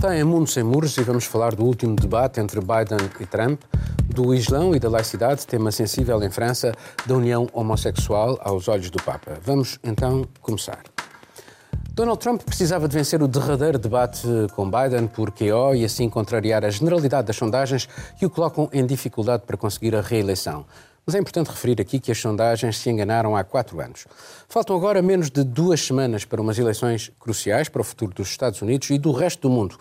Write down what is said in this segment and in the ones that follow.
Está em Mundo Sem Muros e vamos falar do último debate entre Biden e Trump, do Islão e da laicidade, tema sensível em França, da união homossexual aos olhos do Papa. Vamos então começar. Donald Trump precisava de vencer o derradeiro debate com Biden por QO e assim contrariar a generalidade das sondagens que o colocam em dificuldade para conseguir a reeleição. Mas é importante referir aqui que as sondagens se enganaram há quatro anos. Faltam agora menos de duas semanas para umas eleições cruciais para o futuro dos Estados Unidos e do resto do mundo.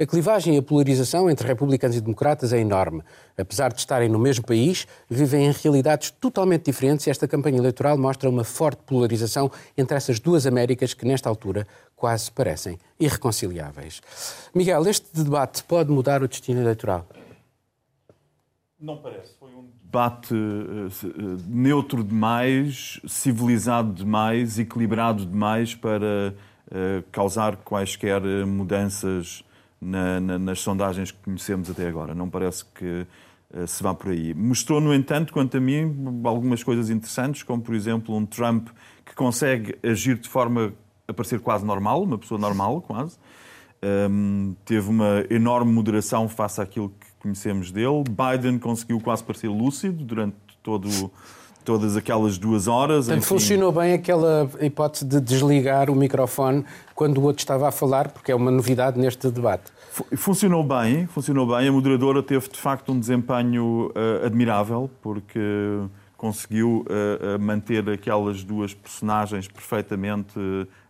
A clivagem e a polarização entre republicanos e democratas é enorme. Apesar de estarem no mesmo país, vivem em realidades totalmente diferentes e esta campanha eleitoral mostra uma forte polarização entre essas duas Américas que, nesta altura, quase parecem irreconciliáveis. Miguel, este debate pode mudar o destino eleitoral? Não parece. Foi um debate uh, neutro demais, civilizado demais, equilibrado demais para uh, causar quaisquer mudanças na, na, nas sondagens que conhecemos até agora. Não parece que se vá por aí. Mostrou, no entanto, quanto a mim, algumas coisas interessantes, como, por exemplo, um Trump que consegue agir de forma a parecer quase normal, uma pessoa normal, quase. Um, teve uma enorme moderação face àquilo que conhecemos dele. Biden conseguiu quase parecer lúcido durante todo todas aquelas duas horas. Portanto, funcionou bem aquela hipótese de desligar o microfone quando o outro estava a falar, porque é uma novidade neste debate. Funcionou bem, funcionou bem. A moderadora teve de facto um desempenho uh, admirável, porque conseguiu uh, manter aquelas duas personagens perfeitamente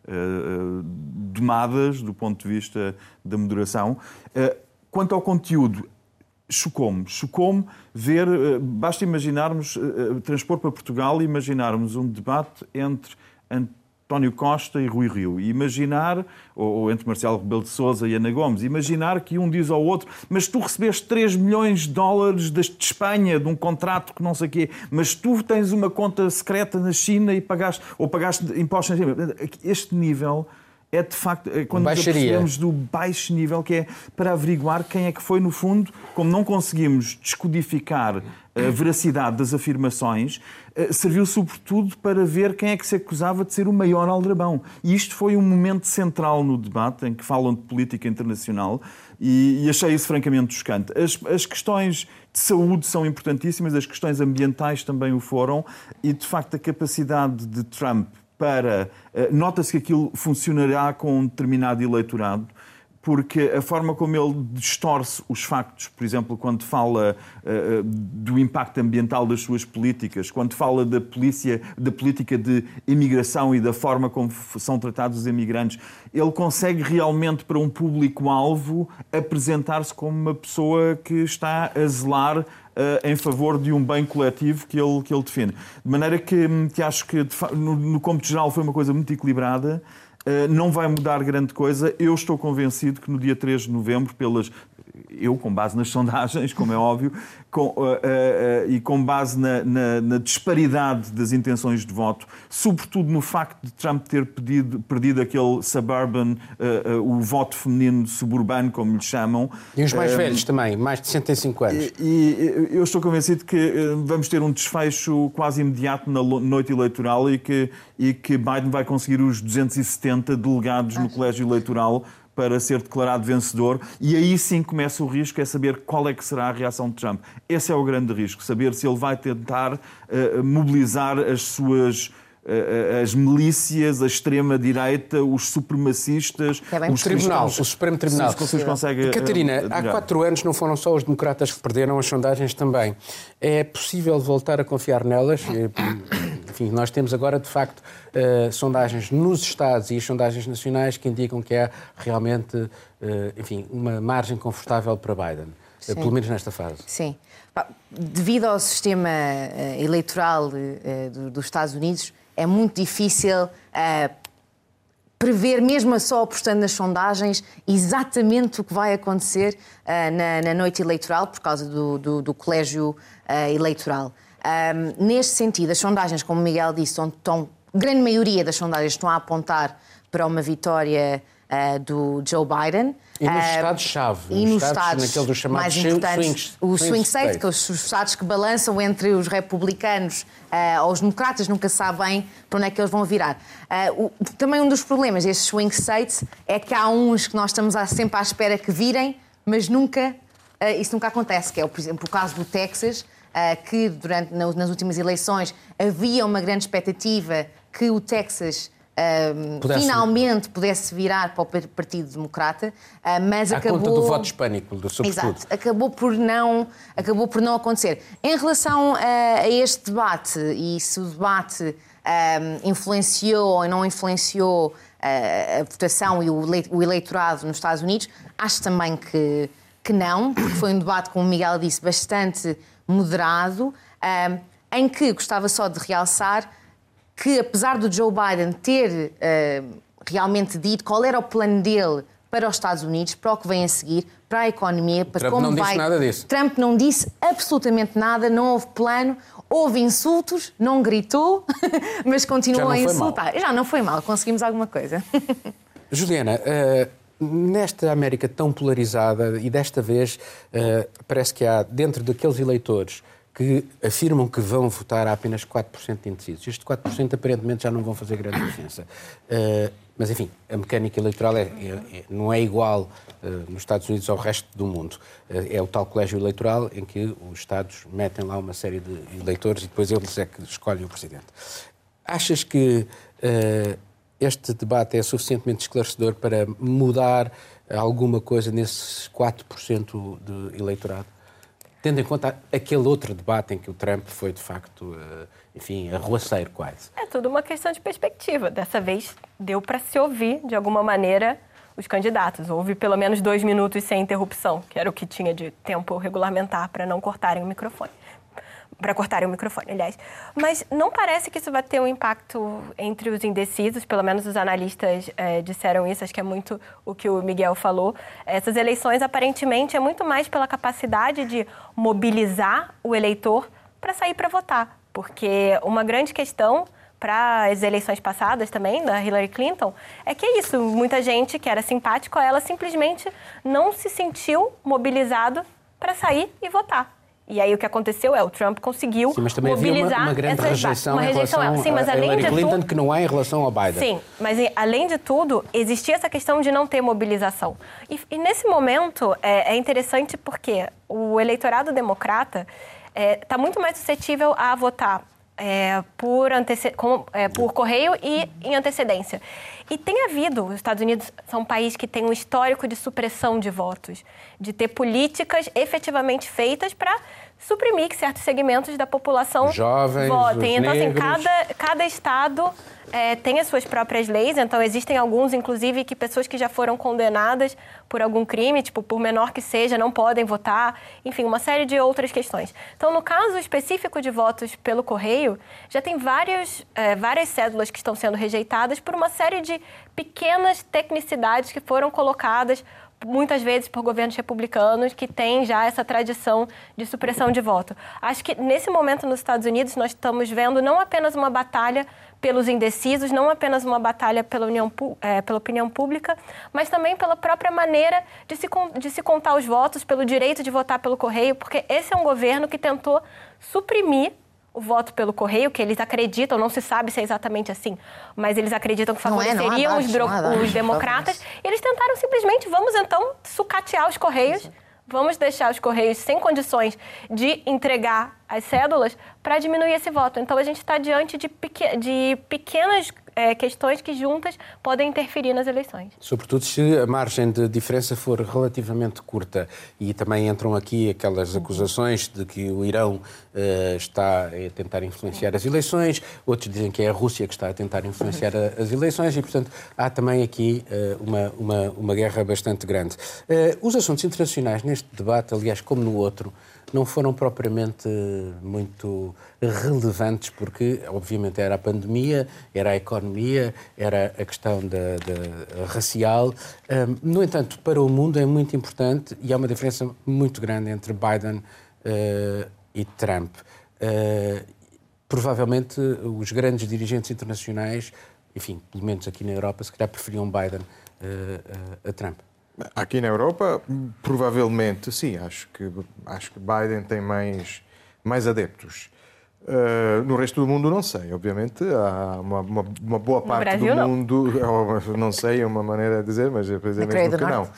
uh, domadas do ponto de vista da moderação. Quanto ao conteúdo, chocou-me. Chocou-me ver, eh, basta imaginarmos, eh, eh, transpor para Portugal e imaginarmos um debate entre António Costa e Rui Rio. E imaginar, ou, entre Marcelo Rebelo de Sousa e Ana Gomes, imaginar que um diz ao outro, mas tu recebeste 3 milhões de dólares de Espanha, de um contrato que não sei o quê, mas tu tens uma conta secreta na China e pagaste, ou pagaste impostos na China. Este nível é de facto é quando nos apercebemos do baixo nível, que é para averiguar quem é que foi, no fundo, como não conseguimos descodificar a veracidade das afirmações, eh, serviu sobretudo para ver quem é que se acusava de ser o maior aldrabão. E isto foi um momento central no debate, em que falam de política internacional, e, e achei isso francamente chocante. As, as questões de saúde são importantíssimas, as questões ambientais também o foram, e de facto a capacidade de Trump para. Eh, nota-se que aquilo funcionará com um determinado eleitorado porque a forma como ele distorce os factos, por exemplo, quando fala uh, do impacto ambiental das suas políticas, quando fala da polícia, da política de imigração e da forma como são tratados os imigrantes, ele consegue realmente para um público-alvo apresentar-se como uma pessoa que está a zelar Uh, em favor de um bem coletivo que ele, que ele defende. De maneira que, que acho que, no, no cômputo geral, foi uma coisa muito equilibrada. Uh, não vai mudar grande coisa. Eu estou convencido que no dia 3 de novembro, pelas eu, com base nas sondagens, como é óbvio, com, uh, uh, uh, e com base na, na, na, disparidade das intenções de voto, sobretudo no facto de Trump ter pedido, perdido aquele suburban, o voto feminino suburbano, como lhe chamam. E os mais velhos também, mais de 65 anos. E, e eu estou convencido que vamos ter um desfecho quase imediato na noite eleitoral e que, e que Biden vai conseguir os 270 delegados no colégio eleitoral para ser declarado vencedor e aí sim começa o risco, é saber qual é que será a reação de Trump. Esse é o grande risco, saber se ele vai tentar uh, mobilizar as suas as milícias, a extrema-direita, os supremacistas, é os tribunal, o Supremo Tribunal. Se, se consegue, Catarina, há quatro anos não foram só os democratas que perderam, as sondagens também. É possível voltar a confiar nelas? Enfim, nós temos agora, de facto, uh, sondagens nos Estados e as sondagens nacionais que indicam que há realmente, uh, enfim, uma margem confortável para Biden, uh, pelo menos nesta fase. Sim. Devido ao sistema eleitoral dos Estados Unidos, é muito difícil prever, mesmo só apostando nas sondagens, exatamente o que vai acontecer uh, na, na, noite eleitoral por causa do, do, do colégio uh, eleitoral. Um, neste sentido, as sondagens, como o Miguel disse, estão, grande maioria das sondagens estão a apontar para uma vitória do Joe Biden. E nos Estados-chave, e nos Estados, Estados naqueles chamados mais importantes, swing, o swing state, que são os estados que balançam entre os republicanos uh, ou os democratas, nunca se sabe bem para onde é que eles vão virar. Uh, o, também um dos problemas destes swing states é que há uns que nós estamos sempre à espera que virem, mas nunca, uh, isso nunca acontece, que é, por exemplo, o caso do Texas, que durante, nas últimas eleições havia uma grande expectativa que o Texas Pudesse... finalmente pudesse virar para o Partido Democrata, uh, mas à acabou... conta do voto hispânico, do sobretudo. Exato, acabou por não, acabou por não acontecer. Em relação a, a este debate, e se o debate um, influenciou ou não influenciou a, a votação e o, o eleitorado nos Estados Unidos, acho também que, que não, porque foi um debate, como o Miguel disse, bastante moderado, um, em que gostava só de realçar que, apesar do Joe Biden ter uh, realmente dito qual era o plano dele para os Estados Unidos, para o que vem a seguir, para a economia, para Trump como não vai. Disse nada disso. Trump não disse absolutamente nada, não houve plano, houve insultos, não gritou, mas continuou a insultar. Já não foi mal, conseguimos alguma coisa. Juliana, uh, nesta América tão polarizada e desta vez uh, parece que há dentro daqueles eleitores que afirmam que vão votar a apenas 4% de indecisos. Estes 4% aparentemente já não vão fazer grande diferença. Uh, mas, enfim, a mecânica eleitoral é, é, é, não é igual uh, nos Estados Unidos ao resto do mundo. Uh, é o tal colégio eleitoral em que os Estados metem lá uma série de eleitores e depois eles é que escolhem o Presidente. Achas que este debate é suficientemente esclarecedor para mudar alguma coisa nesses 4% de eleitorado? Tendo em conta aquele outro debate em que o Trump foi, de facto, eh, enfim, arruaceiro quase. É tudo uma questão de perspectiva. Dessa vez deu para se ouvir, de alguma maneira, os candidatos. Houve pelo menos dois minutos sem interrupção, que era o que tinha de tempo regulamentar para não cortarem o microfone para cortarem o microfone, aliás. Mas não parece que isso vai ter um impacto entre os indecisos, pelo menos os analistas é, disseram isso, acho que é muito o que o Miguel falou. Essas eleições, aparentemente, é muito mais pela capacidade de mobilizar o eleitor para sair para votar. Porque uma grande questão para as eleições passadas também, da Hillary Clinton, é que é isso, muita gente que era simpático a ela simplesmente não se sentiu mobilizado para sair e votar. E aí o que aconteceu é o Trump conseguiu sim, mas também mobilizar uma, uma grande rejeição uma rejeição, em relação sim, mas a Hillary de Clinton tudo, que não há em relação ao Biden. Sim, mas além de tudo, existia essa questão de não ter mobilização. E, e nesse momento é, é, interessante porque o eleitorado democrata está é, tá muito mais suscetível a votar é, por, com, é, por correio e em antecedência. E tem havido, os Estados Unidos são um país que tem um histórico de supressão de votos, de ter políticas efetivamente feitas para suprimir que certos segmentos da população Jovens, votem. Então, assim, cada, cada estado é, tem as suas próprias leis, então existem alguns, inclusive, que pessoas que já foram condenadas por algum crime, tipo, por menor que seja, não podem votar, enfim, uma série de outras questões. Então, no caso específico de votos pelo correio, já tem vários, é, várias cédulas que estão sendo rejeitadas por uma série de pequenas tecnicidades que foram colocadas muitas vezes por governos republicanos que têm já essa tradição de supressão de voto. Acho que nesse momento nos Estados Unidos nós estamos vendo não apenas uma batalha pelos indecisos, não apenas uma batalha pela, união, é, pela opinião pública, mas também pela própria maneira de se, de se contar os votos, pelo direito de votar pelo correio, porque esse é um governo que tentou suprimir o voto pelo correio, que eles acreditam, não se sabe se é exatamente assim, mas eles acreditam que favoreceriam não é, não os, dados, os, democratas. E eles tentaram simplesmente, vamos então sucatear os correios, vamos deixar os correios sem condições de entregar as cédulas para diminuir esse voto. Então a gente está diante de, pequ de pequenas é, questões que juntas podem interferir nas eleições. Sobretudo se a margem de diferença for relativamente curta. E também entram aqui aquelas acusações de que o Irão uh, está a tentar influenciar as eleições, outros dizem que é a Rússia que está a tentar influenciar a, as eleições e, portanto, há também aqui uh, uma, uma, uma guerra bastante grande. Uh, os assuntos internacionais neste debate, aliás, como no outro, não foram propriamente muito relevantes, porque, obviamente, era a pandemia, era a economia, era a questão da, da racial. no entanto, para o mundo é muito importante e há uma diferença muito grande entre Biden uh, e Trump. Uh, provavelmente, os grandes dirigentes internacionais, enfim, pelo menos aqui na Europa, se calhar preferiam Biden a Trump? Aqui na Europa, provavelmente sim. Acho que, acho que Biden tem mais, mais adeptos. Uh, no resto do mundo não sei, obviamente há uma, uma, uma boa parte Brasil, do não. mundo, ou, não sei, é uma maneira de dizer, mas é mesmo que não.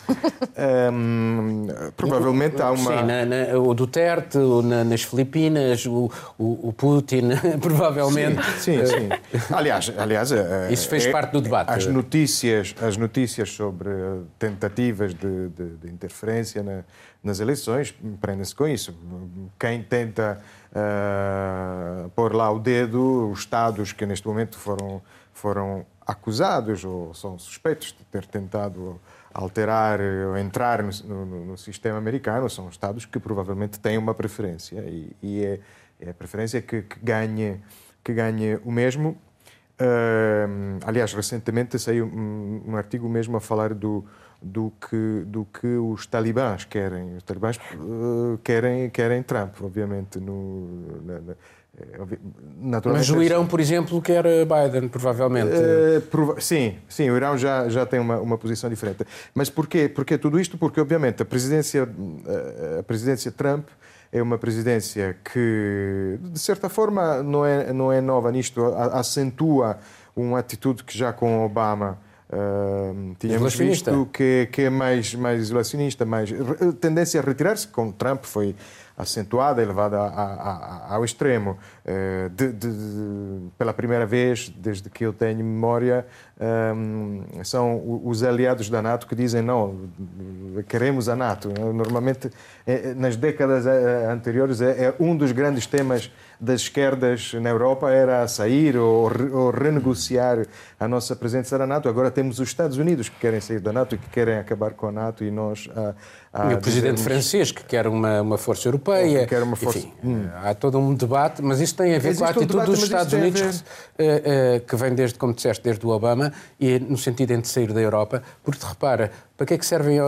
Um, provavelmente há uma. Sim, na, na, o Duterte, na, nas Filipinas, o, o, o Putin, provavelmente. Sim, sim. sim. aliás, aliás, isso fez é, parte do debate. As notícias, as notícias sobre tentativas de, de, de interferência na, nas eleições prendem-se com isso. Quem tenta uh, pôr lá o dedo, os Estados que neste momento foram, foram acusados ou são suspeitos de ter tentado alterar ou entrar no, no, no, sistema americano são Estados que provavelmente têm uma preferência e, e é, é, a preferência que, que, ganhe, que ganhe o mesmo. Uh, aliás, recentemente saiu um, um artigo mesmo a falar do, do que, do que os talibãs querem. Os talibãs uh, querem, querem Trump, obviamente. No, na, na, eh, Mas o Irão, por exemplo, quer Biden, provavelmente. Uh, prova sim, sim, o Irão já, já tem uma, uma posição diferente. Mas porquê? porquê tudo isto? Porque, obviamente, a presidência, a presidência Trump é uma presidência que, de certa forma, não é, não é nova nisto, acentua uma atitude que já com Obama Uh, tínhamos visto que, que é mais, mais isolacionista, mais tendência a retirar-se, com Trump foi acentuada e levada a, a, ao extremo. Uh, de, de, de, pela primeira vez, desde que eu tenho memória, um, são os aliados da NATO que dizem não, queremos a NATO. Normalmente, é, nas décadas eh, anteriores, é, é um dos grandes temas das esquerdas na Europa era sair ou, ou, renegociar a nossa presença na NATO. Agora temos os Estados Unidos que querem sair da NATO e que querem acabar com a NATO e nós. A, a e o presidente dizermos... francês que quer uma, uma força europeia. Que quer uma força... Enfim, hum. há todo um debate, mas isso tem a ver Existe com a atitude um debate, dos Estados Unidos, ver... que, uh, que vem desde, como disseste, desde o Obama e no sentido de sair da Europa, porque repara, para que é que servem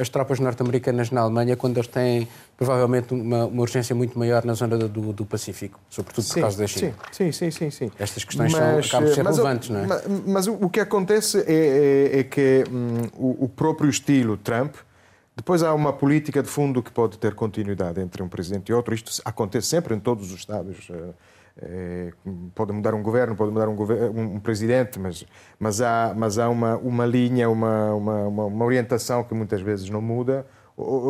as tropas norte-americanas na Alemanha quando eles têm provavelmente uma, uma, urgência muito maior na zona do, do Pacífico, sobretudo por sim, causa da China. Sim, sim, sim, sim. Estas questões mas, são, acabam de ser relevantes, não é? Mas, mas, o que acontece é, é, é que hum, o, o, próprio estilo Trump, depois há uma política de fundo que pode ter continuidade entre um presidente e outro. Isto acontece sempre em todos os Estados. É, pode mudar um governo, pode mudar um, governo, um, presidente, mas, mas há, mas há uma, uma linha, uma, uma, uma orientação que muitas vezes não muda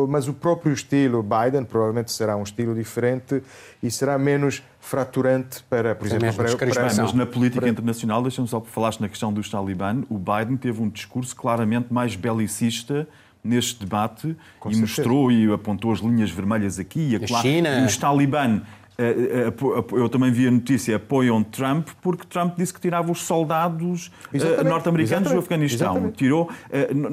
mas o próprio estilo Biden provavelmente será um estilo diferente e será menos fraturante para, por exemplo, para, para, para, Mas na política para... internacional, deixa-me só falaste na questão dos talibã, o Biden teve um discurso claramente mais belicista neste debate Com e certeza. mostrou e apontou as linhas vermelhas aqui e a, a China. E os talibã eu também vi a notícia, apoiam Trump, porque Trump disse que tirava os soldados eh, norte-americanos do Afeganistão. Exatamente. Tirou.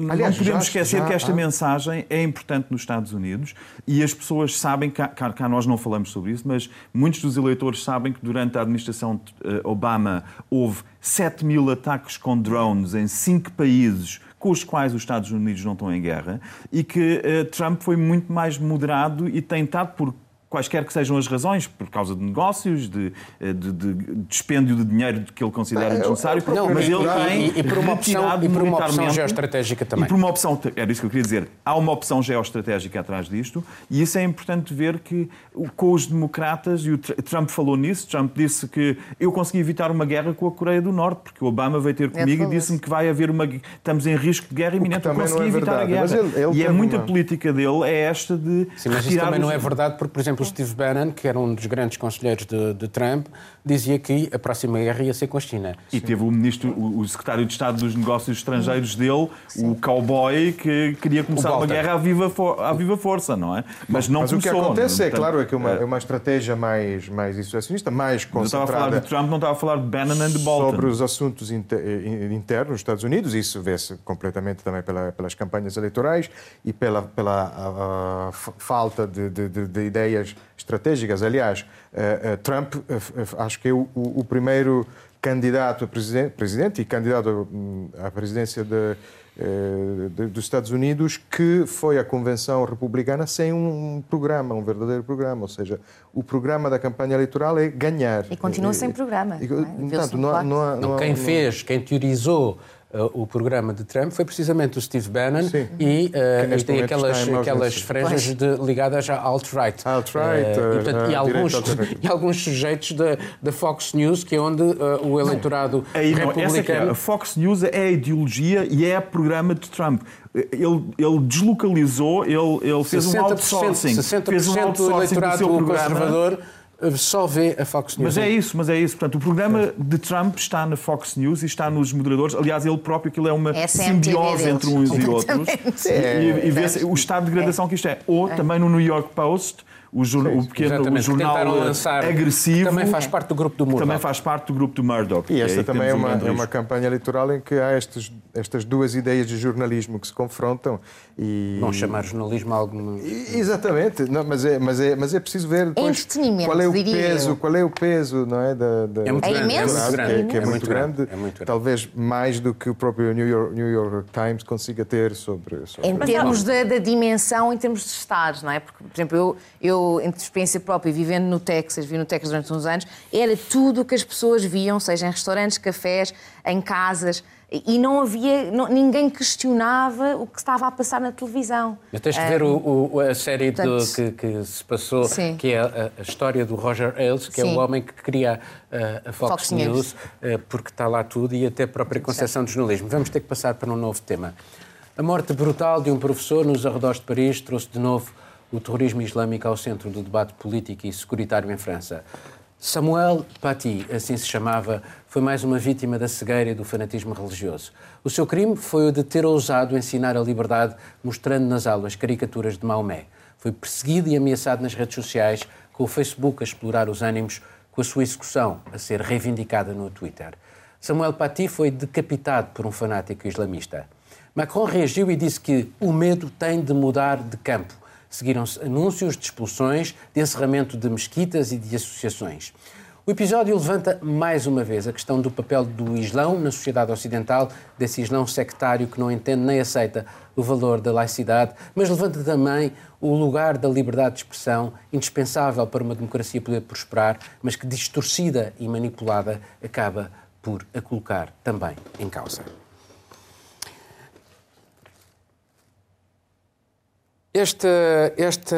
Aliás, não podemos já, esquecer já, que esta mensagem é importante nos Estados Unidos e as pessoas sabem, cá, cá nós não falamos sobre isso, mas muitos dos eleitores sabem que durante a administração de Obama houve 7 mil ataques com drones em cinco países com os quais os Estados Unidos não estão em guerra e que uh, Trump foi muito mais moderado e tentado por quaisquer que sejam as razões, por causa de negócios, de, de, de, de dispêndio de dinheiro que ele considera desnecessário, não, mas ele tem e, e por uma opção, e por uma opção geoestratégica também. E por uma opção, era isso que eu queria dizer, há uma opção geoestratégica atrás disto e isso é importante ver que com os democratas, e o Trump falou nisso, Trump disse que eu consegui evitar uma guerra com a Coreia do Norte, porque o Obama veio ter comigo e disse-me que vai haver uma... estamos em risco de guerra iminente, eu consegui é evitar verdade, a guerra. Ele, ele e é muita uma... política dele, é esta de Sim, mas isso também os... não é verdade, porque, por exemplo, o Steve Bannon, que era um dos grandes conselheiros de, de Trump, dizia que a próxima guerra ia ser com a China. E Sim. teve o ministro, o secretário de Estado dos Negócios Estrangeiros dele, Sim. o cowboy, que queria começar uma guerra à viva, à viva força, não é? Mas não Mas começou, o que acontece, é claro, é que uma, é uma estratégia mais, mais isolacionista, mais concentrada... Eu estava a falar de Trump, não estava a falar de Bannon e de Bolton. Sobre os assuntos internos dos Estados Unidos, isso vê-se completamente também pela, pelas campanhas eleitorais e pela, pela a, a falta de, de, de, de ideias estratégicas. Aliás, uh, uh, Trump, uh, acho que é o, o, primeiro candidato a presidente, presidente e candidato hum, à presidência de, de, dos Estados Unidos que foi à convenção republicana sem um programa, um verdadeiro programa. Ou seja, o programa da campanha eleitoral é ganhar. E continua sem programa. E, não, é? portanto, não, não, não, quem fez, quem teorizou o programa de Trump foi precisamente o Steve Bannon Sim. e, uh, tem aquelas, aquelas franjas de- ligadas à alt-right. Alt-right, Uh, e, portanto, uh, e, alguns, e alguns sujeitos da, Fox News, que é onde o eleitorado Aí não, essa que é, republicano... a Fox News é a ideologia e é o programa de Trump. Ele, ele deslocalizou, ele, ele fez um 60%, outsourcing. 60% fez um do outsourcing do eleitorado seu programa. conservador só vê a Fox News. Mas é isso, mas é isso. Portanto, o programa de Trump está na Fox News e está nos moderadores. Aliás, ele próprio, aquilo é uma Essa é simbiose entre uns e outros. Completamente. E, e vê-se o estado de degradação que isto é. Ou também no New York Post, o, jor- o pequeno o jornal eh, lançar, agressivo. Também faz parte do grupo do Murdoch. também faz parte do grupo do Murdoch. E que esta também é um uma, grande é uma campanha eleitoral em que há estes, estas duas ideias de jornalismo que se confrontam e... Não chamar jornalismo algo... E- Exatamente, não, mas, é, mas, é, mas é preciso ver depois entretenimento, qual é o diria peso, eu. qual é o peso, não é, da, da- É muito É grande, imenso, é muito grande. que, que é, é muito grande, é muito grande. talvez mais do que o próprio New York, New York Times consiga ter sobre, sobre Em termos da, da dimensão, em termos de estados, não é? Porque, por exemplo, eu, eu, em experiência própria, vivendo no Texas, vi no Texas durante uns anos, era tudo o que as pessoas viam, seja em restaurantes, cafés, em casas, e não havia, não- ninguém questionava o que estava a passar na televisão. Mas tens de ver o- o- a série do- portanto, que, que se passou, Sim. que é a, a história do Roger Ailes, que é Sim. o homem que cria uh, a Fox, Fox News, News. uh, porque está lá tudo e até a própria concepção de jornalismo. Vamos ter que passar para um novo tema. A morte brutal de um professor nos arredores de Paris trouxe de novo o terrorismo islâmico ao centro do debate político e securitário em França. Samuel Paty, assim se chamava, foi mais uma vítima da cegueira e do fanatismo religioso. O seu crime foi o de ter ousado ensinar a liberdade, mostrando nas aulas caricaturas de Maomé. Foi perseguido e ameaçado nas redes sociais, com o Facebook a explorar os ânimos, com a sua execução a ser reivindicada no Twitter. Samuel Paty foi decapitado por um fanático islamista. Macron reagiu e disse que o medo tem de mudar de campo. Seguiram-se anúncios de expulsões, de encerramento de mesquitas e de associações. O episódio levanta mais uma vez a questão do papel do Islão na sociedade ocidental, desse Islão sectário que não entende nem aceita o valor da laicidade, mas levanta também o lugar da liberdade de expressão, indispensável para uma democracia poder prosperar, mas que distorcida e manipulada acaba por a colocar também em causa. Este, este,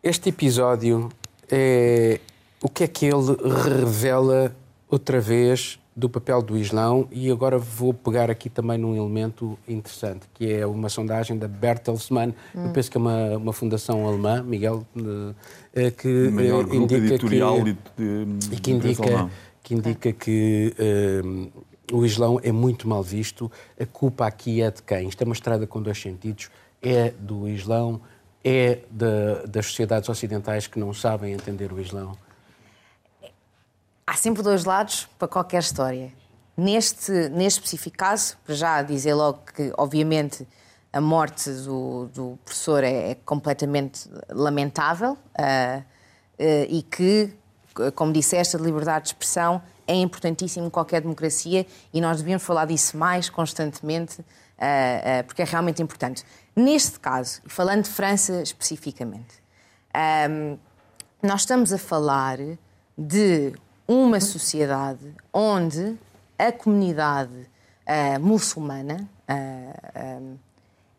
este episódio é o que é que ele revela outra vez do papel do Islão e agora vou pegar aqui também num elemento interessante que é uma sondagem da Bertelsmann, eu penso que é uma, uma fundação alemã, Miguel, que O maior grupo indica editorial que, de, que indica, que, indica que o Islão é muito mal visto. A culpa aqui é de quem? Isto é uma estrada com dois sentidos. É do Islão, é da- das sociedades ocidentais que não sabem entender o Islão. Há sempre dois lados para qualquer história. Neste, neste específico caso, para já dizer logo que, obviamente, a morte do, do professor é, é completamente lamentável ah, eh, e que, como disseste, a liberdade de expressão é importantíssimo em qualquer democracia e nós devíamos falar disso mais constantemente ah, porque é realmente importante. Neste caso, e falando de França especificamente, ahm, nós estamos a falar de uma sociedade onde a comunidade ah, muçulmana ah, ah,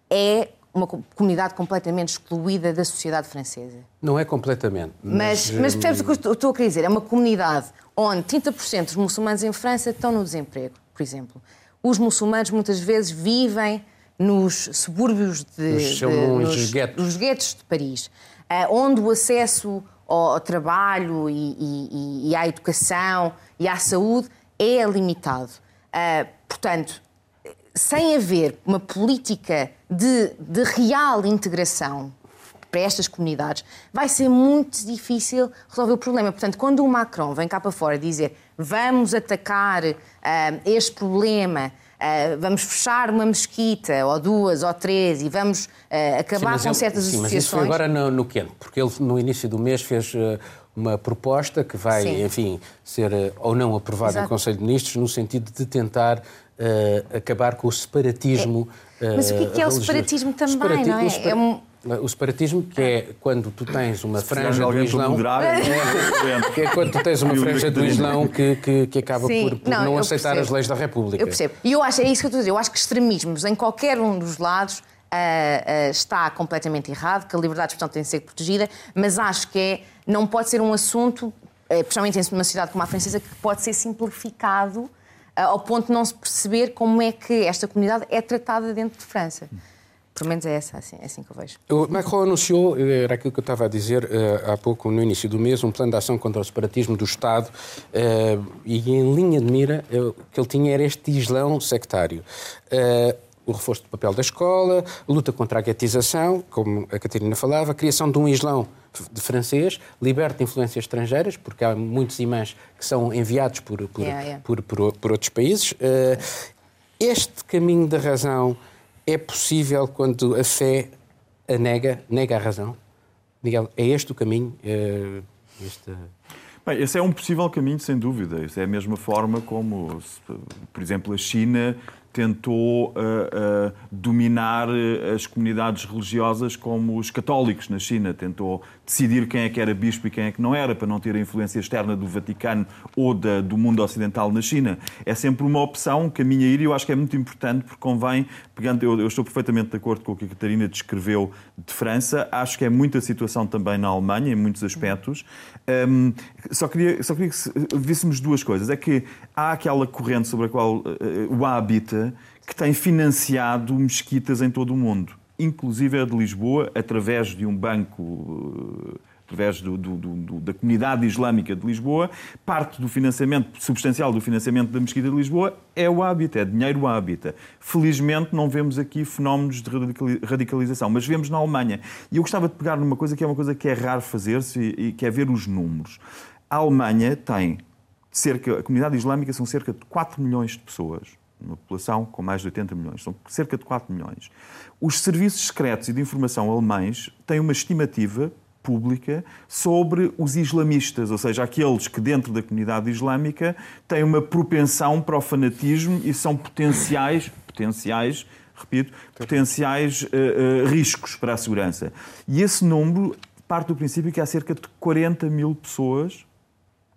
é uma co- comunidade completamente excluída da sociedade francesa. Não é completamente. Mas, mas percebes o que eu estou- estou a querer dizer? É uma comunidade onde 30% dos muçulmanos em França estão no desemprego, por exemplo. Os muçulmanos muitas vezes vivem nos subúrbios de, Nos de- chamam os nos- guetos. nos guetos de Paris, ah, onde o acesso ao, trabalho e, e- e- à educação e à saúde é limitado. Ah, portanto, sem haver uma política de, de real integração para estas comunidades, vai ser muito difícil resolver o problema. Portanto, quando o Macron vem cá para fora dizer vamos atacar ah, este problema, ah, vamos fechar uma mesquita, ou duas, ou três, e vamos ah, acabar mas com ele- certas sim, mas isso foi associações. agora no, no quente, porque ele no início do mês fez eh, uma proposta que vai, Sim. enfim, ser eh, ou não aprovada Exato. Conselho de Ministros, no sentido de tentar eh, acabar com o separatismo. Mas o que é, que é o eh, separatismo também, não é? É um- O separatismo, que é quando tu tens uma franja do para Islão. moderar, é Que é quando tu tens uma franja do. Islão que, que, que acaba Sim, por, por não, não, aceitar percebo. as leis da República. Eu percebo. E eu acho, é isso que eu estou a dizer. Eu acho que extremismos em qualquer um dos lados ah, ah, está completamente errado, que a liberdade de expressão tem de ser protegida, mas acho que é, não pode ser um assunto, eh, principalmente em uma cidade como a francesa, que pode ser simplificado ah, ao ponto de não se perceber como é que esta comunidade é tratada dentro de França. Pelo menos é essa, assim, é assim que eu vejo. O Macron anunciou, eh, era aquilo que eu estava a dizer eh, há pouco, no início do mês, um plano de ação contra o separatismo do Estado eh, e em linha de mira o que ele tinha era este islão sectário. O reforço do papel da escola, luta contra a guetização, como a Catarina falava, a criação de um islão de francês, liberto de influências estrangeiras, porque há muitos imãs que são enviados por, por, Yeah, yeah. por, por, por outros países. Este caminho da razão é possível quando a fé a nega, nega a razão? Miguel, é este o caminho? Eh, este- Bem, esse é um possível caminho, sem dúvida. Isso é a mesma forma como, por exemplo, a China tentou ah, ah, dominar ah, as comunidades religiosas como os católicos na China. Tentou decidir quem é que era bispo e quem é que não era, para não ter a influência externa do Vaticano ou da- do mundo ocidental na China. É sempre uma opção, um caminho a ir, e eu acho que é muito importante, porque convém, pegando, eu, eu estou perfeitamente de acordo com o que a Catarina descreveu de França, acho que é muita situação também na Alemanha, em muitos aspectos. Hum, só queria, só queria que se- víssemos duas coisas. É que há aquela corrente sobre a qual eh, o habita que tem financiado mesquitas em todo o mundo, inclusive a de Lisboa, através de um banco. eh, Através do- do- do- da comunidade islâmica de Lisboa, parte do financiamento, substancial do financiamento da Mesquita de Lisboa é o hábito, é dinheiro hábita. Felizmente não vemos aqui fenómenos de radicali- radicalização, mas vemos na Alemanha. E eu gostava de pegar numa coisa que é uma coisa que é raro fazer-se e que é ver os números. A Alemanha tem cerca, a comunidade islâmica são cerca de 4 milhões de pessoas, uma população com mais de 80 milhões, são cerca de 4 milhões. Os serviços secretos e de informação alemães têm uma estimativa pública sobre os islamistas, ou seja, aqueles que dentro da comunidade islâmica têm uma propensão para o fanatismo e são potenciais, potenciais, repito, potenciais eh, eh, riscos para a segurança. E esse número parte do princípio que há cerca de 40 mil pessoas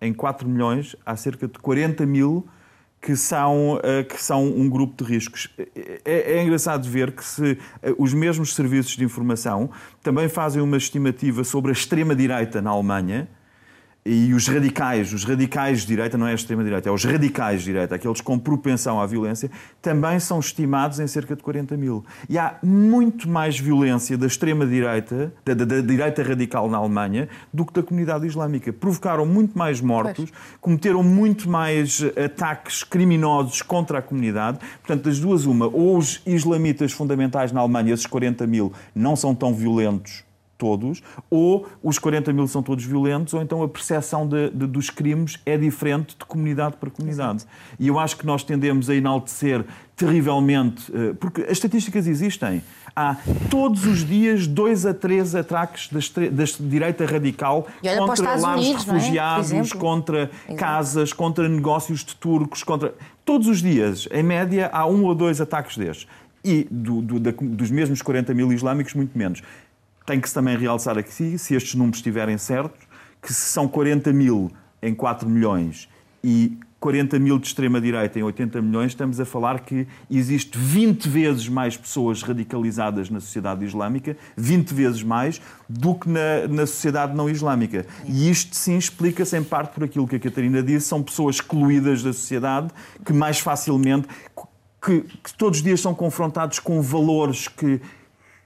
em 4 milhões, há cerca de 40 mil que são, eh, que são um grupo de riscos. É, é engraçado ver que se eh, os mesmos serviços de informação também fazem uma estimativa sobre a extrema-direita na Alemanha e os radicais, os radicais de direita, não é a extrema-direita, é os radicais de direita, aqueles com propensão à violência, também são estimados em cerca de 40 mil. E há muito mais violência da extrema-direita, da, da- da direita radical na Alemanha, do que da comunidade islâmica. Provocaram muito mais mortos, cometeram muito mais ataques criminosos contra a comunidade. Portanto, das duas, uma, ou os islamitas fundamentais na Alemanha, esses 40 mil, não são tão violentos todos, ou os 40 mil são todos violentos, ou então a percepção de- de- dos crimes é diferente de comunidade para comunidade. E eu acho que nós tendemos a enaltecer terrivelmente, eh, porque as estatísticas existem. Há todos os dias dois a três ataques da, direita radical contra lares Unidos, é? Refugiados, exemplo. contra casas, contra negócios de turcos, contra. Todos os dias, em média, há um ou dois ataques destes. E do- do- da- dos mesmos 40 mil islâmicos, muito menos. Tem que se também realçar aqui, se estes números estiverem certos, que se são 40 mil em 4 milhões e 40 mil de extrema-direita em 80 milhões, estamos a falar que existe 20 vezes mais pessoas radicalizadas na sociedade islâmica, 20 vezes mais, do que na, na sociedade não islâmica. E isto sim explica-se em parte por aquilo que a Catarina disse, são pessoas excluídas da sociedade que mais facilmente, que, que todos os dias são confrontados com valores que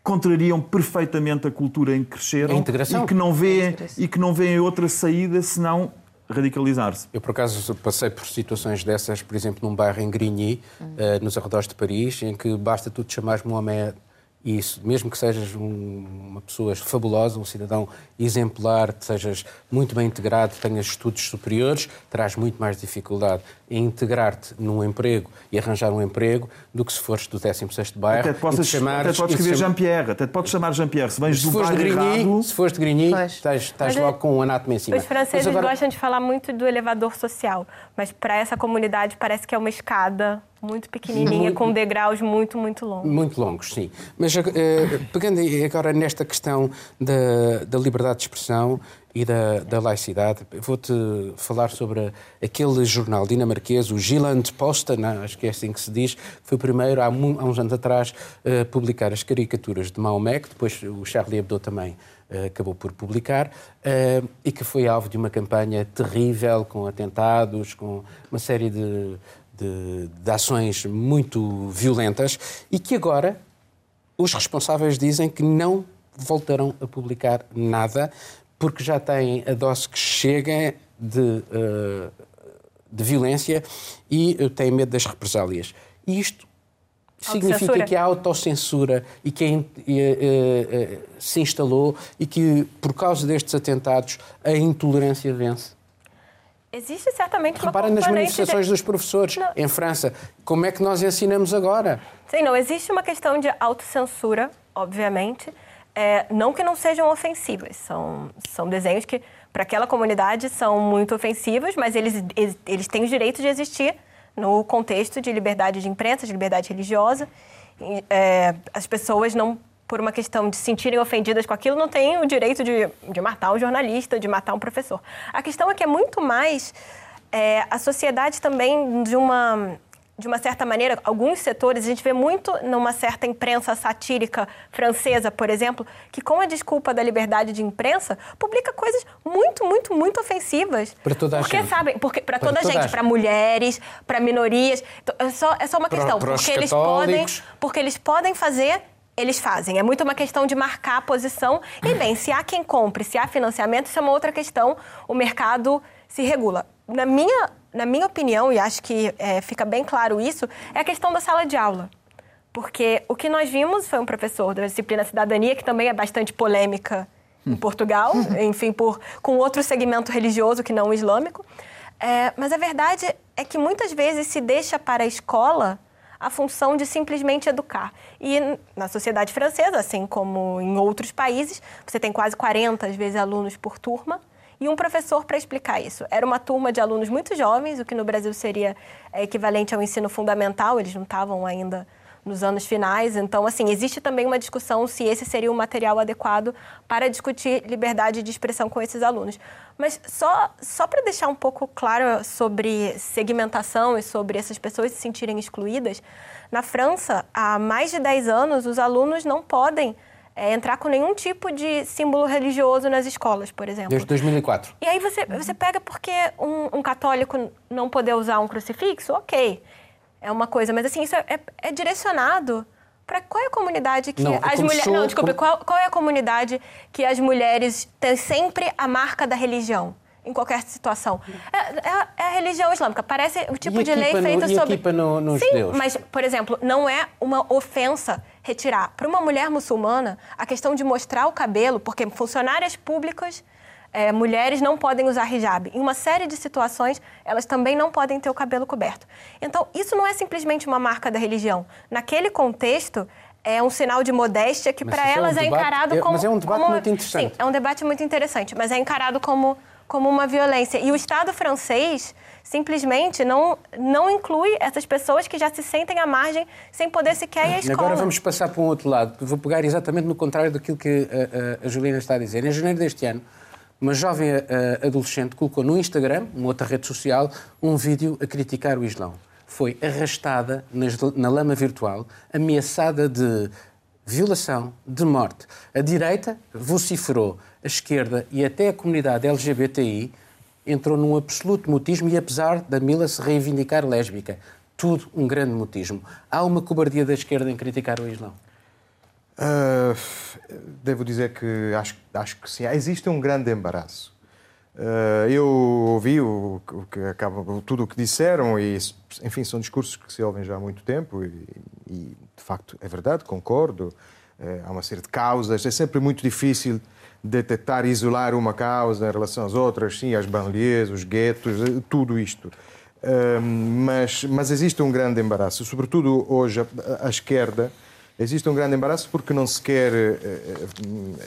contrariam perfeitamente a cultura em que cresceram A integração. e que não vêem e que não vêem outra saída senão radicalizar-se. Eu, por acaso, passei por situações dessas, por exemplo, num bairro em Grigny, eh, nos arredores de Paris, em que basta tu te chamares Mohamed e isso, mesmo que sejas um- uma pessoa fabulosa, um cidadão exemplar, que sejas muito bem integrado, tenhas estudos superiores, terás muito mais dificuldade em integrar-te num emprego e arranjar um emprego do que se fores do 16º bairro. Até te, possas, te chamares- até te podes escrever Jean-Pierre, até te podes chamar Jean-Pierre. Se vens se do fores de bairro Grigny, errado, se fores de Grigny, estás, estás Mas é- logo com um anátema em cima. Os franceses agora- gostam de falar muito do elevador social, mas para essa comunidade parece que é uma escada muito pequenininha, muito, com degraus muito, muito longos. Muito longos, sim. Mas uh, pegando agora nesta questão da, da liberdade de expressão e da, da laicidade, vou-te falar sobre aquele jornal dinamarquês, o Gilland Posten, acho que é assim que se diz, que foi o primeiro, há, há uns anos atrás, a publicar as caricaturas de Maomé, que depois o Charlie Hebdo também uh, acabou por publicar, uh, e que foi alvo de uma campanha terrível, com atentados, com uma série de de, de ações muito violentas e que agora os responsáveis dizem que não voltarão a publicar nada porque já têm a dose que chega de, uh, de violência e têm medo das represálias. E isto significa que a autocensura e que uh, se instalou e que, por causa destes atentados, a intolerância vence. Existe certamente uma Repara nas manifestações de... dos professores não. em França. Como é que nós ensinamos agora? Sim, não. Existe uma questão de autocensura, obviamente. É, não que não sejam ofensivas. São, são desenhos que, para aquela comunidade, são muito ofensivos, mas eles, eles, têm o direito de existir no contexto de liberdade de imprensa, de liberdade religiosa. É, as pessoas não por uma questão de se sentirem ofendidas com aquilo, não têm o direito de, de matar um jornalista, de matar um professor. A questão é que é muito mais é, a sociedade também de uma de uma certa maneira, alguns setores, a gente vê muito numa certa imprensa satírica francesa, por exemplo, que com a desculpa da liberdade de imprensa, publica coisas muito, muito, muito ofensivas. Para toda a porque, gente. Sabe, porque para toda, toda a gente, para mulheres, para minorias. Então, é só, é só uma questão. Porque, eles podem, porque eles podem fazer eles fazem. É muito uma questão de marcar a posição. E bem, se há quem compre, se há financiamento, isso é uma outra questão. O mercado se regula. Na minha, na minha opinião, e acho que é, fica bem claro isso, é a questão da sala de aula. Porque o que nós vimos foi um professor da disciplina Cidadania, que também é bastante polêmica em Portugal, enfim, por, com outro segmento religioso que não o islâmico. É, mas a verdade é que muitas vezes se deixa para a escola a função de simplesmente educar. E na sociedade francesa, assim como em outros países, você tem quase 40, às vezes, alunos por turma e um professor para explicar isso. Era uma turma de alunos muito jovens, o que no Brasil seria é, equivalente ao ensino fundamental, eles não estavam ainda nos anos finais. Então, assim, existe também uma discussão se esse seria o material adequado para discutir liberdade de expressão com esses alunos. Mas só, só para deixar um pouco claro sobre segmentação e sobre essas pessoas se sentirem excluídas, na França, há mais de 10 anos, os alunos não podem é, entrar com nenhum tipo de símbolo religioso nas escolas, por exemplo. Desde 2004. E aí você, você pega porque um, um católico não poder usar um crucifixo? Ok é uma coisa, mas assim, isso é, é, é direcionado para qual é a comunidade que não, as mulheres. Não, desculpe, qual, qual é a comunidade que as mulheres têm sempre a marca da religião? Em qualquer situação. É, é, é a religião islâmica. Parece o tipo e de lei feita no, sobre. E no, nos Sim, judeus? mas, por exemplo, não é uma ofensa retirar. Para uma mulher muçulmana, a questão de mostrar o cabelo, porque funcionárias públicas é, mulheres não podem usar hijab. Em uma série de situações, elas também não podem ter o cabelo coberto. Então, isso não é simplesmente uma marca da religião. Naquele contexto, é um sinal de modéstia que para elas é, um é, encarado como. Mas é um debate como, muito interessante. Sim, é um debate muito interessante, mas é encarado como, como uma violência. E o Estado francês simplesmente não, não inclui essas pessoas que já se sentem à margem sem poder sequer ir à escola. Agora vamos passar para um outro lado. Vou pegar exatamente no contrário daquilo que a, a, a Juliana está a dizer. Em janeiro deste ano, uma jovem uh, adolescente colocou no Instagram, uma outra rede social, um vídeo a criticar o Islão. Foi arrastada nas, na lama virtual, ameaçada de violação, de morte. A direita vociferou, a esquerda e até a comunidade LGBTI entrou num absoluto mutismo e apesar da Mila se reivindicar lésbica, tudo um grande mutismo. Há uma cobardia da esquerda em criticar o Islão. Uh, devo dizer que acho, acho que sim. Existe um grande embaraço. Uh, eu ouvi o, que acaba, tudo o que disseram e, enfim, são discursos que se ouvem já há muito tempo e, e de facto, é verdade, concordo. Uh, há uma série de causas. É sempre muito difícil detectar isolar uma causa em relação às outras, sim, as banlieues, os guetos, tudo isto. Uh, mas, mas existe um grande embaraço, sobretudo hoje a, a esquerda Existe um grande embaraço porque não se quer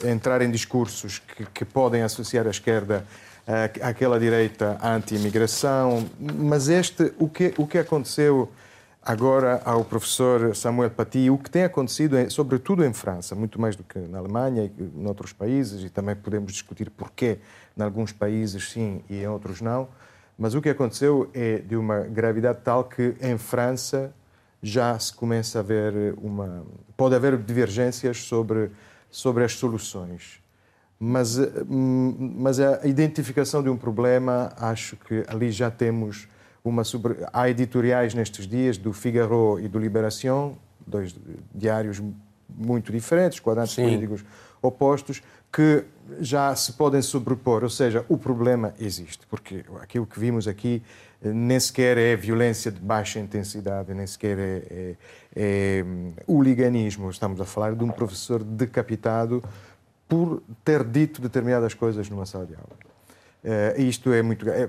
entrar em discursos que, que, podem associar a esquerda àquela direita anti-imigração, mas este, o que, o que aconteceu agora ao professor Samuel Paty o que tem acontecido, sobretudo em França, muito mais do que na Alemanha e em outros países, e também podemos discutir porquê em alguns países sim e em outros não, mas o que aconteceu é de uma gravidade tal que em França já se começa a ver uma. pode haver divergências sobre, sobre as soluções. Mas, hum, mas a identificação de um problema, acho que ali já temos uma. Sobre... Há editoriais nestes dias do Figaro e do Libération, dois diários muito diferentes, quadrantes Sim. políticos opostos, que já se podem sobrepor, ou seja, o problema existe, porque aquilo que vimos aqui eh, nem sequer é violência de baixa intensidade, nem sequer é, é, é hum, hooliganismo. Estamos a falar de um professor decapitado por ter dito determinadas coisas numa sala de aula. Uh, isto é muito. É,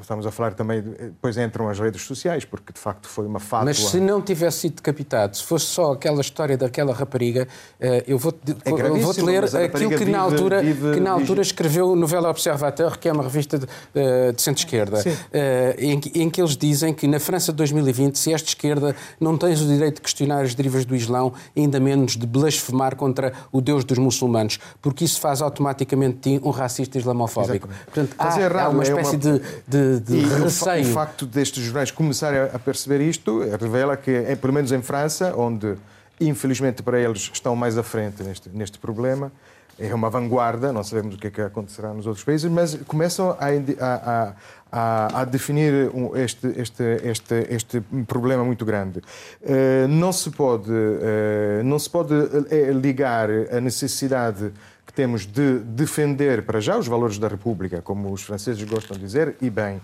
estamos a falar também. Depois entram as redes sociais, porque de facto foi uma fátua. Mas se não tivesse sido decapitado, se fosse só aquela história daquela rapariga, uh, eu vou-te é vou ler aquilo que, vive, na altura, vive, que na altura escreveu Novela Observateur, que é uma revista de, uh, de centro-esquerda, em, em, que eles dizem que na França de 2020, se és de esquerda, não tens o direito de questionar as derivas do Islão, ainda menos de blasfemar contra o Deus dos muçulmanos, porque isso faz automaticamente de ti um racista islamofóbico. Exatamente. Portanto, Portanto, há, é há uma espécie é uma... de, de, de e receio. O facto destes jornais começarem a perceber isto revela que, é, pelo menos em França, onde infelizmente para eles estão mais à frente neste, neste problema, é uma vanguarda, não sabemos o que é que acontecerá nos outros países, mas começam a, a, a, a definir este, este, este, este problema muito grande. Uh, não se pode, uh, não se pode ligar a necessidade temos de defender para já os valores da República, como os franceses gostam de dizer, e bem.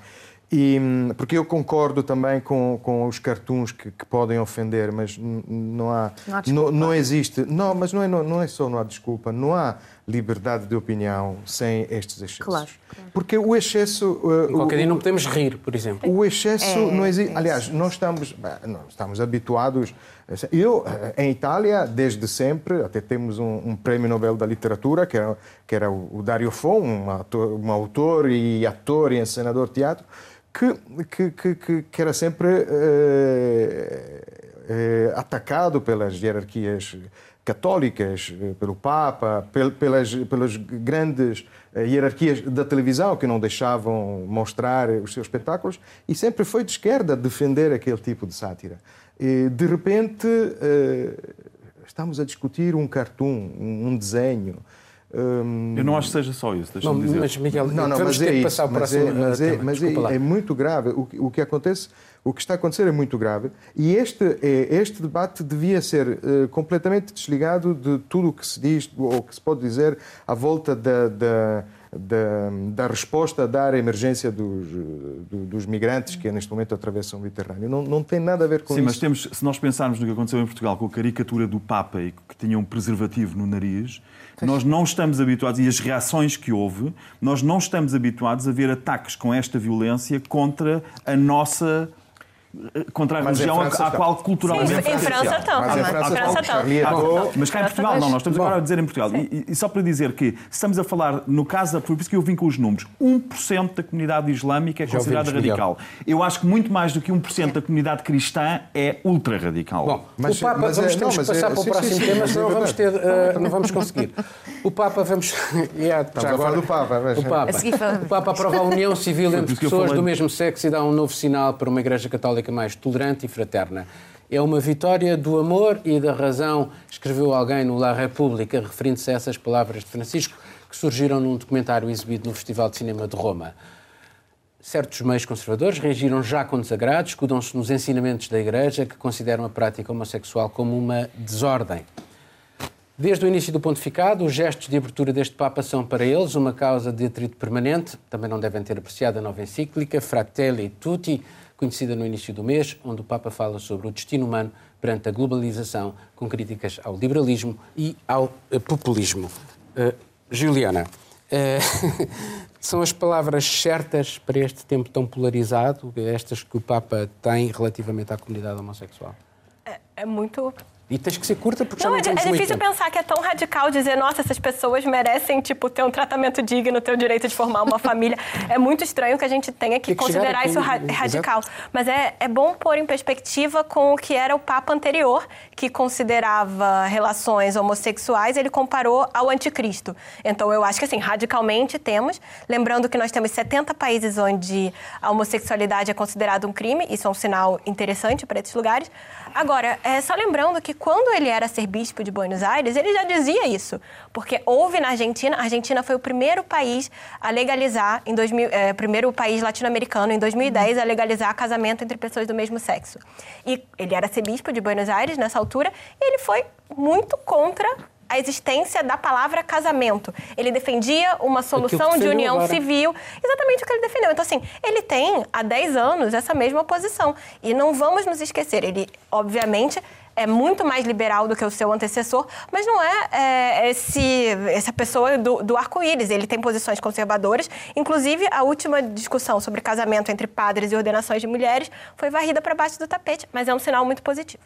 E, porque eu concordo também com, com os cartoons que, que podem ofender, mas não há. Não, há não, não, existe. Não, mas não é, não, não é só não há desculpa. Não há liberdade de opinião sem estes excessos. Claro. claro. Porque o excesso. Uh, qualquer o, dia não podemos rir, por exemplo. O excesso é, não existe. É Aliás, nós estamos, não, estamos habituados. Eu, eh, em Itália, desde sempre, até temos um, um prémio Nobel da Literatura, que era, que era o Dario Fo, um, ator, um autor e ator e encenador de teatro, que, que, que, que era sempre eh, eh, atacado pelas hierarquias católicas, eh, pelo Papa, pelas, pelas grandes hierarquias da televisão que não deixavam mostrar os seus espetáculos e sempre foi de esquerda defender aquele tipo de sátira. E, de repente, estamos a discutir um cartoon, um desenho, Hum... Eu não acho que seja só isso, deixa-me dizer. Mas, Miguel, não, não, vamos mas ter é que passar para mas, é, mas, é, mas é, é, muito grave. O, o, que acontece, o que está a acontecer é muito grave e este, é, este debate devia ser uh, completamente desligado de tudo o que se diz ou que se pode dizer à volta da, da da, da, resposta a dar à emergência dos, dos, migrantes que neste momento atravessam o Mediterrâneo. Não, não tem nada a ver com Sim, isso. Sim, mas temos, se nós pensarmos no que aconteceu em Portugal com a caricatura do Papa e que tinha um preservativo no nariz, nós não estamos habituados, e as reações que houve, nós não estamos habituados a ver ataques com esta violência contra a nossa contra a mas religião à qual culturalmente... Sim, em França estão. Mas em França estão. Mas cá em Portugal, não, nós estamos agora a dizer em Portugal. E, e, só para dizer que estamos a falar, no caso, por isso que eu vim com os números, 1% da comunidade islâmica é considerada radical. Eu acho que muito mais do que 1% da comunidade cristã é ultra-radical. Bom, mas, o Papa, mas, vamos ter que passar é, para o próximo sim, sim, tema, senão vamos ter, uh, não vamos conseguir. O Papa, vamos... yeah, já agora, do Papa. Mas... O Papa. o Papa aprova a união civil entre pessoas do mesmo sexo e dá um novo sinal para uma Igreja Católica católica mais tolerante e fraterna. É uma vitória do amor e da razão, escreveu alguém no La República, referindo-se a essas palavras de Francisco, que surgiram num documentário exibido no Festival de Cinema de Roma. Certos meios conservadores reagiram já com desagrado, escudam-se nos ensinamentos da Igreja, que consideram a prática homossexual como uma desordem. Desde o início do pontificado, os gestos de abertura deste Papa são para eles uma causa de atrito permanente. Também não devem ter apreciado a nova encíclica Fratelli Tutti, conhecida no início do mês, onde o Papa fala sobre o destino humano perante a globalização, com críticas ao liberalismo e ao eh, populismo. Uh, Juliana, uh, são as palavras certas para este tempo tão polarizado, estas que o Papa tem relativamente à comunidade homossexual? É, é muito E tens que ser curta porque não, já não é, temos é muito difícil tempo. pensar que é tão radical dizer, nossa, essas pessoas merecem, tipo, ter um tratamento digno, ter o direito de formar uma família. É muito estranho que a gente tenha que que considerar isso ra- exato. radical. Mas é, é bom pôr em perspectiva com o que era o Papa anterior, que considerava relações homossexuais, ele comparou ao anticristo. Então, eu acho que, assim, radicalmente temos. Lembrando que nós temos 70 países onde a homossexualidade é considerada um crime. Isso é um sinal interessante para esses lugares. Agora, é só lembrando que quando ele era arcebispo de Buenos Aires, ele já dizia isso. Porque houve na Argentina, a Argentina foi o primeiro país a legalizar, em 2000, é, primeiro país latino-americano, em 2010, a legalizar casamento entre pessoas do mesmo sexo. E ele era arcebispo de Buenos Aires nessa altura, e ele foi muito contra a existência da palavra casamento. Ele defendia uma solução de união agora. civil, exatamente o que ele defendeu. Então, assim, ele tem há 10 anos essa mesma posição. E não vamos nos esquecer, ele, obviamente, é muito mais liberal do que o seu antecessor, mas não é, é, esse, essa pessoa do, do arco-íris. Ele tem posições conservadoras. Inclusive, a última discussão sobre casamento entre padres e ordenações de mulheres foi varrida para baixo do tapete, mas é um sinal muito positivo.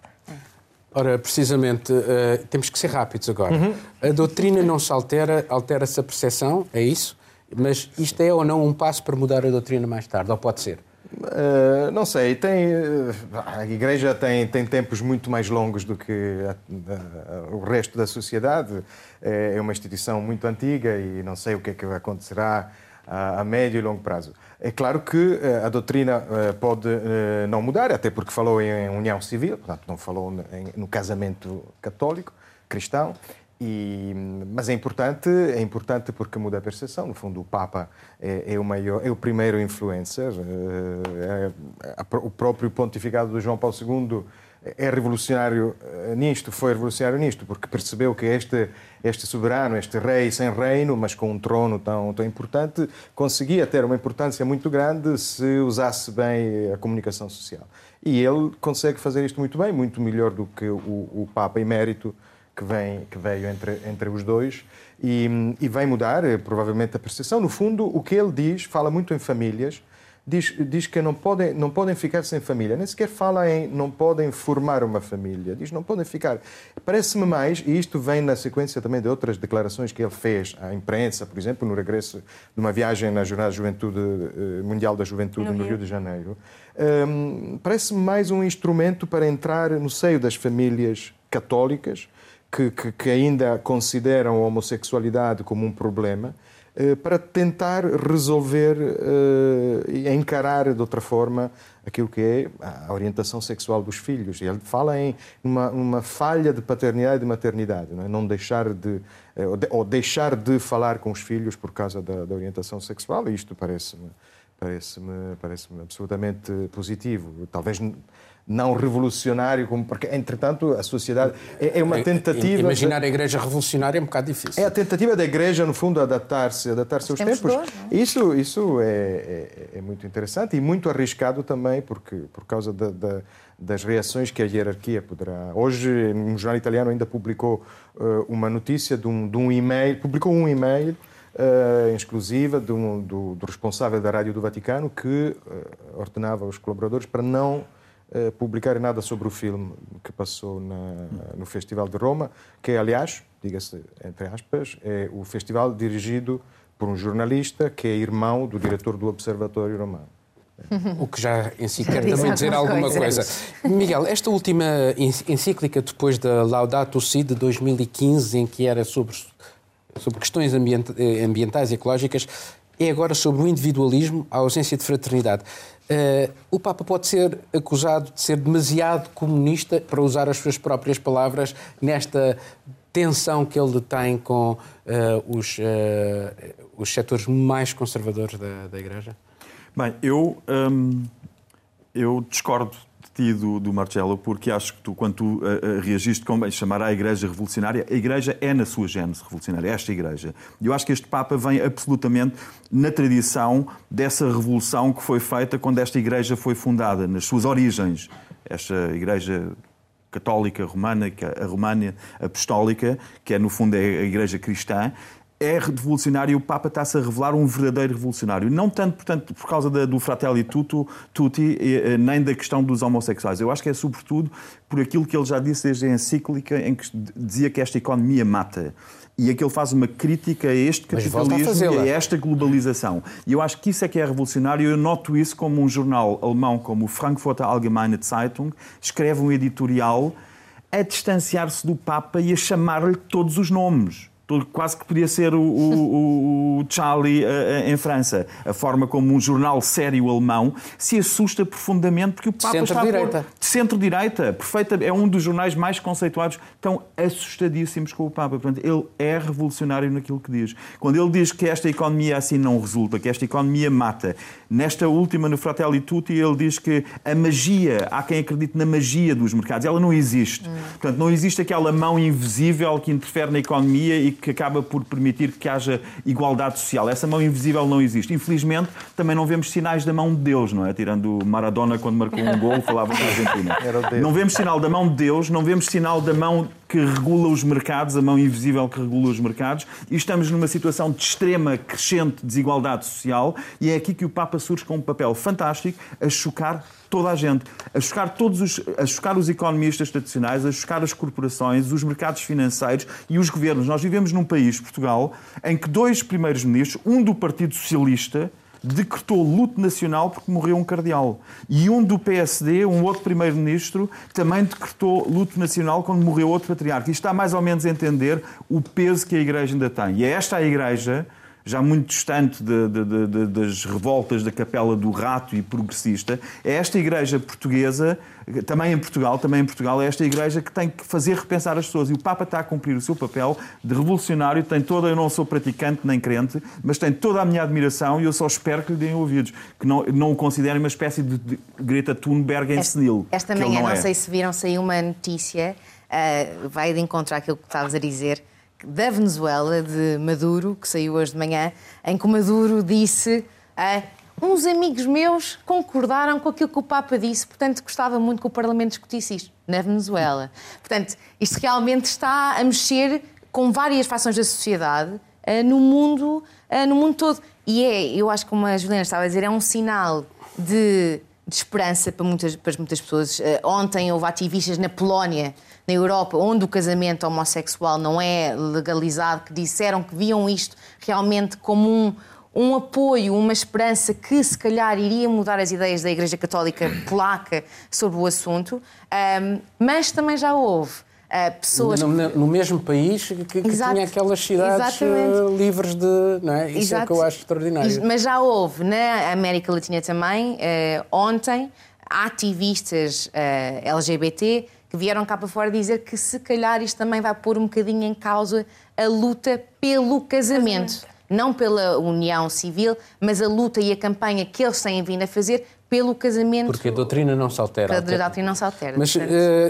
Ora, precisamente, eh, temos que ser rápidos agora. A doutrina não se altera, altera-se a percepção, é isso? Mas isto é ou não um passo para mudar a doutrina mais tarde? Ou pode ser? Uh, não sei, tem, uh, a Igreja tem, tem tempos muito mais longos do que a- a- o resto da sociedade. É é uma instituição muito antiga e não sei o que é que acontecerá a, a médio e longo prazo. É claro que a doutrina pode não mudar, até porque falou em união civil, portanto, não falou no casamento católico, cristão. E, mas é importante, é importante porque muda a percepção. No fundo, o Papa é, é o maior, é o primeiro influencer. eh, é- a- o próprio pontificado do João Paulo II é revolucionário eh, nisto, foi revolucionário nisto, porque percebeu que este este soberano, este rei sem reino, mas com um trono tão tão importante, conseguia ter uma importância muito grande se usasse bem a comunicação social. E ele consegue fazer isto muito bem, muito melhor do que o, o Papa emérito que, vem, que veio entre, entre os dois e, e vai mudar eh, provavelmente a percepção. No fundo, o que ele diz, fala muito em famílias, diz, diz que não podem, não podem ficar sem família, nem sequer fala em não podem formar uma família, diz não podem ficar. Parece-me mais, e isto vem na sequência também de outras declarações que ele fez à imprensa, por exemplo, no regresso de uma viagem na Jornada de Juventude, eh, Mundial da Juventude no, Rio de Janeiro. Hum, Parece-me mais um instrumento para entrar no seio das famílias católicas, que, que, que ainda consideram a homossexualidade como um problema, eh, para tentar resolver eh, e encarar de outra forma aquilo que é a orientação sexual dos filhos. E ele fala em uma, uma falha de paternidade e de maternidade, não, é? não deixar de, eh, ou de- ou deixar de falar com os filhos por causa da, da orientação sexual, e isto parece-me parece-me parece absolutamente positivo. Talvez não revolucionário, como, porque, entretanto, a sociedade é, é uma tentativa. de- Imaginar a igreja revolucionária é um bocado difícil. é a tentativa da Igreja, no fundo, adaptar-se adaptar-se aos tempos de não Isso, isso é, é- é muito interessante e muito arriscado também, porque, por causa da- da- das reações que a hierarquia poderá. Hoje, um jornal italiano ainda publicou eh, uma notícia de um, de um e-mail, publicou um e-mail em exclusiva de um- do, do responsável da Rádio do Vaticano que eh, ordenava aos colaboradores para não eh, publicar nada sobre o filme que passou na- no Festival de Roma, que é, aliás, diga-se entre aspas, é o festival dirigido por um jornalista que é irmão do diretor do Observatório Romano. O que já em si quer também dizer alguma coisa. Miguel, esta última en- encíclica depois da Laudato Si de 2015, em que era sobre, sobre questões eh, ambientais e ecológicas, é agora sobre o individualismo, a ausência de fraternidade. Eh, o Papa pode ser acusado de ser demasiado comunista, para usar as suas próprias palavras, nesta tensão que ele tem com eh, os, eh, os setores mais conservadores da, da Igreja? Bem, eu, hum, eu discordo ti, do, do Marcelo, porque acho que tu, quando tu uh, reagiste com bem, chamar a Igreja revolucionária, a Igreja é na sua gênese revolucionária, esta Igreja. E eu acho que este Papa vem absolutamente na tradição dessa revolução que foi feita quando esta Igreja foi fundada, nas suas origens. Esta Igreja católica romana, é a România apostólica, que é no fundo é a Igreja cristã, é revolucionário e o Papa está-se a revelar um verdadeiro revolucionário. Não tanto, portanto, por causa da, do Fratelli Tutti, Tutti, eh, nem da questão dos homossexuais. Eu acho que é sobretudo por aquilo que ele já disse desde a encíclica, em que dizia que esta economia mata. E é que ele faz uma crítica a este capitalismo a e a esta globalização. E eu acho que isso é que é revolucionário. Eu noto isso como um jornal alemão como o Frankfurter Allgemeine Zeitung escreve um editorial a distanciar-se do Papa e a chamar-lhe todos os nomes quase que podia ser o, o, o Charlie uh, em França. A forma como um jornal sério alemão se assusta profundamente porque o Papa centro está direita. Por... de centro-direita. Perfeita, é um dos jornais mais conceituados. Estão assustadíssimos com o Papa. Portanto, ele é revolucionário naquilo que diz. Quando ele diz que esta economia assim não resulta, que esta economia mata, nesta última, no Fratelli Tutti, ele diz que a magia, há quem acredite na magia dos mercados, ela não existe. Hum. Portanto, não existe aquela mão invisível que interfere na economia e que acaba por permitir que haja igualdade social. Essa mão invisível não existe. Infelizmente, também não vemos sinais da mão de Deus, não é? Tirando Maradona quando marcou um gol, falava da Argentina. Não vemos sinal da mão de Deus, não vemos sinal da mão que regula os mercados, a mão invisível que regula os mercados, e estamos numa situação de extrema crescente desigualdade social, e é aqui que o Papa surge com um papel fantástico a chocar toda a gente, a chocar todos os, a chocar os economistas tradicionais, a chocar as corporações, os mercados financeiros e os governos. Nós vivemos num país, Portugal, em que dois primeiros ministros, um do Partido Socialista, decretou luto nacional porque morreu um cardeal. E um do PSD, um outro primeiro-ministro, também decretou luto nacional quando morreu outro patriarca. Isto está mais ou menos a entender o peso que a Igreja ainda tem. E é esta a Igreja já muito distante de, de, de, das revoltas da Capela do Rato e progressista, é esta igreja portuguesa, também em Portugal, também em Portugal, é esta igreja que tem que fazer repensar as pessoas. E o Papa está a cumprir o seu papel de revolucionário, tem toda, eu não sou praticante nem crente, mas tem toda a minha admiração e eu só espero que lhe deem ouvidos, que não, não o considerem uma espécie de Greta Thunberg em esta, senil. Esta manhã, não, não é. sei se viram, saiu uma notícia, uh, vai de encontrar aquilo que estavas a dizer, da Venezuela, de Maduro, que saiu hoje de manhã, em que Maduro disse. Uh, uns amigos meus concordaram com aquilo que o Papa disse, portanto, gostava muito que o Parlamento discutisse isto na Venezuela. Portanto, isto realmente está a mexer com várias fações da sociedade uh, no, mundo, uh, no mundo todo. E é, eu acho que, como a Juliana estava a dizer, é um sinal de, de esperança para muitas, para muitas pessoas. Ontem houve ativistas na Polónia na Europa, onde o casamento homossexual não é legalizado, que disseram que viam isto realmente como um, um apoio, uma esperança que se calhar iria mudar as ideias da Igreja Católica Polaca sobre o assunto, um, mas também já houve. Uh, pessoas no, no, mesmo país que, que tinha aquelas cidades uh, livres de. Não é? Isso Exato. é o que eu acho extraordinário. Mas já houve na América Latina também, uh, ontem, ativistas LGBT que vieram cá para fora dizer que se calhar isto também vai pôr um bocadinho em causa a luta pelo casamento. Não pela união civil, mas a luta e a campanha que eles têm vindo a fazer pelo casamento. Porque a doutrina não se altera. A doutrina não se altera. Mas uh,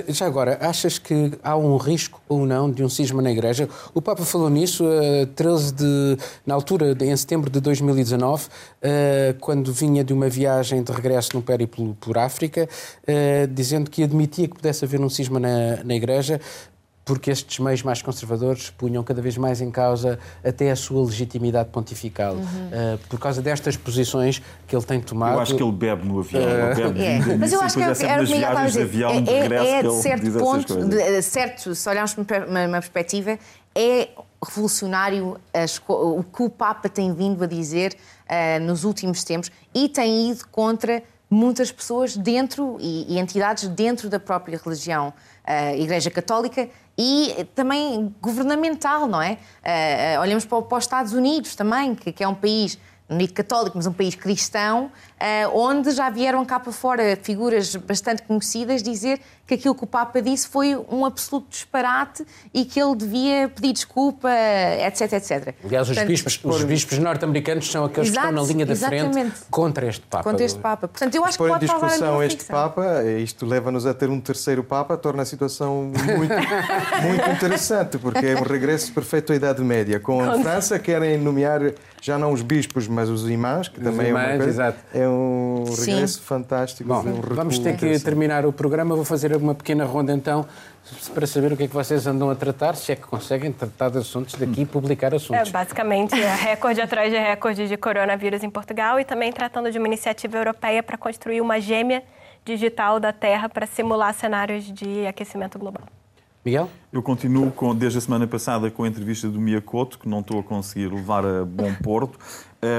já agora, achas que há um risco ou não de um cisma na Igreja? O Papa falou nisso uh, 13 de, na altura, em setembro de 2019, uh, eh, quando vinha de uma viagem de regresso no périplo por África, dizendo que admitia que pudesse haver um cisma na, na Igreja, porque estes meios mais conservadores punham cada vez mais em causa até a sua legitimidade pontifical. Uhum. Uh, por causa destas posições que ele tem tomado. Eu acho que ele bebe no avião. Uh, bebe é. Mas eu acho que é, era o que Miguel estava a dizer. É, é, é de certo ponto, de, certo, se olharmos para uma, uma perspectiva, é revolucionário as, o que o Papa tem vindo a dizer uh, nos últimos tempos e tem ido contra muitas pessoas dentro e, e entidades dentro da própria religião, uh, Igreja Católica e também governamental, não é? Uh, olhamos para, para, os Estados Unidos também, que, que é um país no dito católico, mas um país cristão, eh, onde já vieram cá para fora figuras bastante conhecidas dizer que aquilo que o Papa disse foi um absoluto disparate e que ele devia pedir desculpa, etc, etc. Aliás, Portanto, os bispos, os bispos norte-americanos são aqueles exato, que estão na linha da exatamente. frente contra este Papa. Contra este Papa. Portanto, eu acho que pode em discussão este Papa, isto leva-nos a ter um terceiro Papa, torna a situação muito, muito interessante, porque é um regresso perfeito à Idade Média. Com a França querem nomear já não os bispos, mas os imãs, que os também imãs, é, uma coisa, é, é um Sim. regresso fantástico. Bom, de um vamos ter que interessante. terminar o programa. Vou fazer uma pequena ronda então para saber o que é que vocês andam a tratar, se é que conseguem tratar de assuntos daqui e publicar É, assuntos. basicamente, é recorde atrás de recorde de coronavírus em Portugal e também tratando de uma iniciativa europeia para construir uma gêmea digital da Terra para simular cenários de aquecimento global. Miguel? Eu continuo com, desde a semana passada com a entrevista do Miyakoto, que não estou a conseguir levar a bom porto,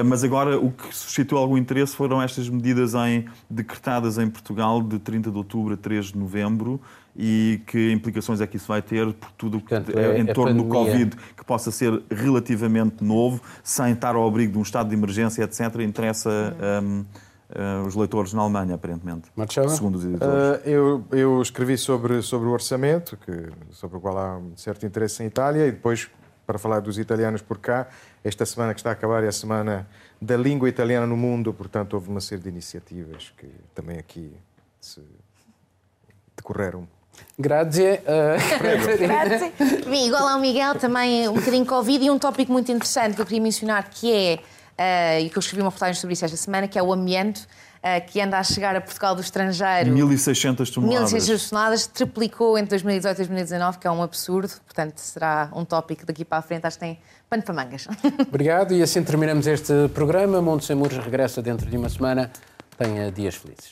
mas agora o que suscitou algum interesse foram estas medidas em, decretadas em Portugal de 30 de outubro a 3 de novembro e que implicações é que isso vai ter por tudo o que Portanto, é, em é torno do. Covid que possa ser relativamente novo, sem estar ao abrigo de um estado de emergência, etc., interessa hum, eh, os leitores na Alemanha, aparentemente, Marcelo? segundo os editores. Ah, eu, eu escrevi sobre, sobre o orçamento, que, sobre o qual há um certo interesse em Itália, e depois, para falar dos italianos por cá, esta semana que está a acabar é a semana da língua italiana no mundo, portanto, houve uma série de iniciativas que também aqui se decorreram. Grazie. eh, Bem, igual ao Miguel, também um bocadinho Covid e um tópico muito interessante que eu queria mencionar, que é, e que eu escrevi uma reportagem sobre isso esta semana, que é o amianto, eh, que anda a chegar a Portugal do estrangeiro. 1.600 toneladas. 1.600 toneladas, triplicou entre 2018 e 2019, que é um absurdo. Portanto, será um tópico daqui para a frente. Acho que tem pano para mangas. Obrigado e assim terminamos este programa. Mundo Sem Muros regressa dentro de uma semana. Tenha dias felizes.